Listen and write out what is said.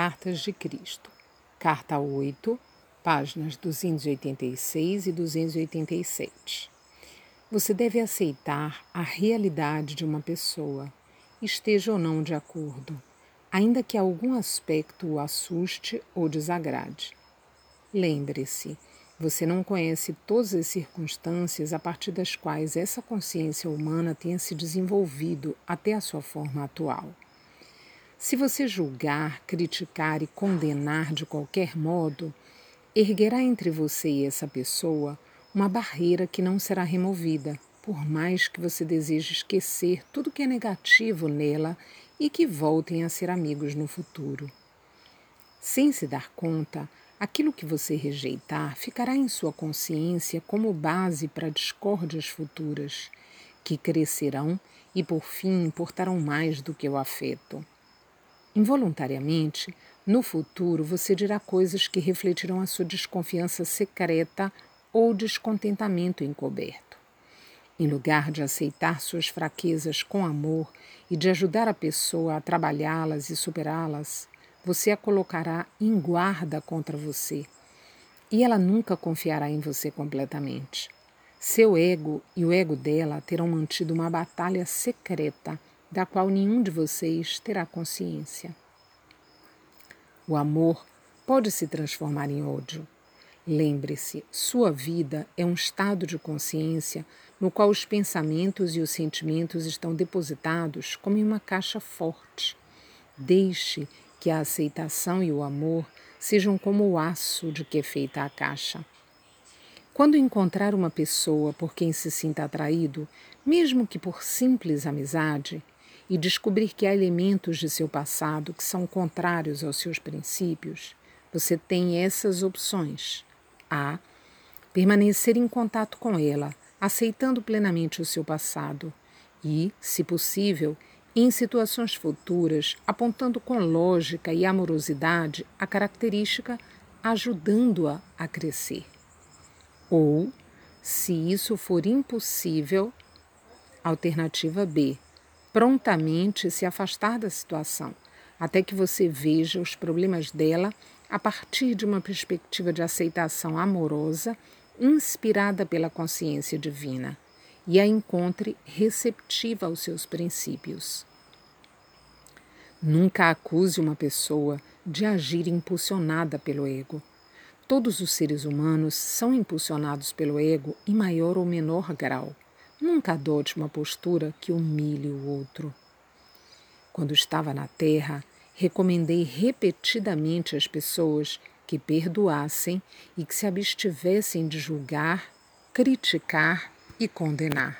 Cartas de Cristo, Carta 8, páginas 286 e 287. Você deve aceitar a realidade de uma pessoa, esteja ou não de acordo, ainda que algum aspecto o assuste ou desagrade. Lembre-se, você não conhece todas as circunstâncias a partir das quais essa consciência humana tenha se desenvolvido até a sua forma atual. Se você julgar, criticar e condenar de qualquer modo, erguerá entre você e essa pessoa uma barreira que não será removida, por mais que você deseje esquecer tudo que é negativo nela e que voltem a ser amigos no futuro. Sem se dar conta, aquilo que você rejeitar ficará em sua consciência como base para discórdias futuras, que crescerão e por fim importarão mais do que o afeto. Involuntariamente, no futuro você dirá coisas que refletirão a sua desconfiança secreta ou descontentamento encoberto. Em lugar de aceitar suas fraquezas com amor e de ajudar a pessoa a trabalhá-las e superá-las, você a colocará em guarda contra você. E ela nunca confiará em você completamente. Seu ego e o ego dela terão mantido uma batalha secreta da qual nenhum de vocês terá consciência. O amor pode se transformar em ódio. Lembre-se, sua vida é um estado de consciência no qual os pensamentos e os sentimentos estão depositados como em uma caixa forte. Deixe que a aceitação e o amor sejam como o aço de que é feita a caixa. Quando encontrar uma pessoa por quem se sinta atraído, mesmo que por simples amizade, e descobrir que há elementos de seu passado que são contrários aos seus princípios, você tem essas opções. A. Permanecer em contato com ela, aceitando plenamente o seu passado e, se possível, em situações futuras, apontando com lógica e amorosidade a característica, ajudando-a a crescer. Ou, se isso for impossível, alternativa B prontamente se afastar da situação, até que você veja os problemas dela a partir de uma perspectiva de aceitação amorosa, inspirada pela consciência divina, e a encontre receptiva aos seus princípios. Nunca acuse uma pessoa de agir impulsionada pelo ego. Todos os seres humanos são impulsionados pelo ego em maior ou menor grau. Nunca adote uma postura que humilhe o outro. Quando estava na terra, recomendei repetidamente às pessoas que perdoassem e que se abstivessem de julgar, criticar e condenar.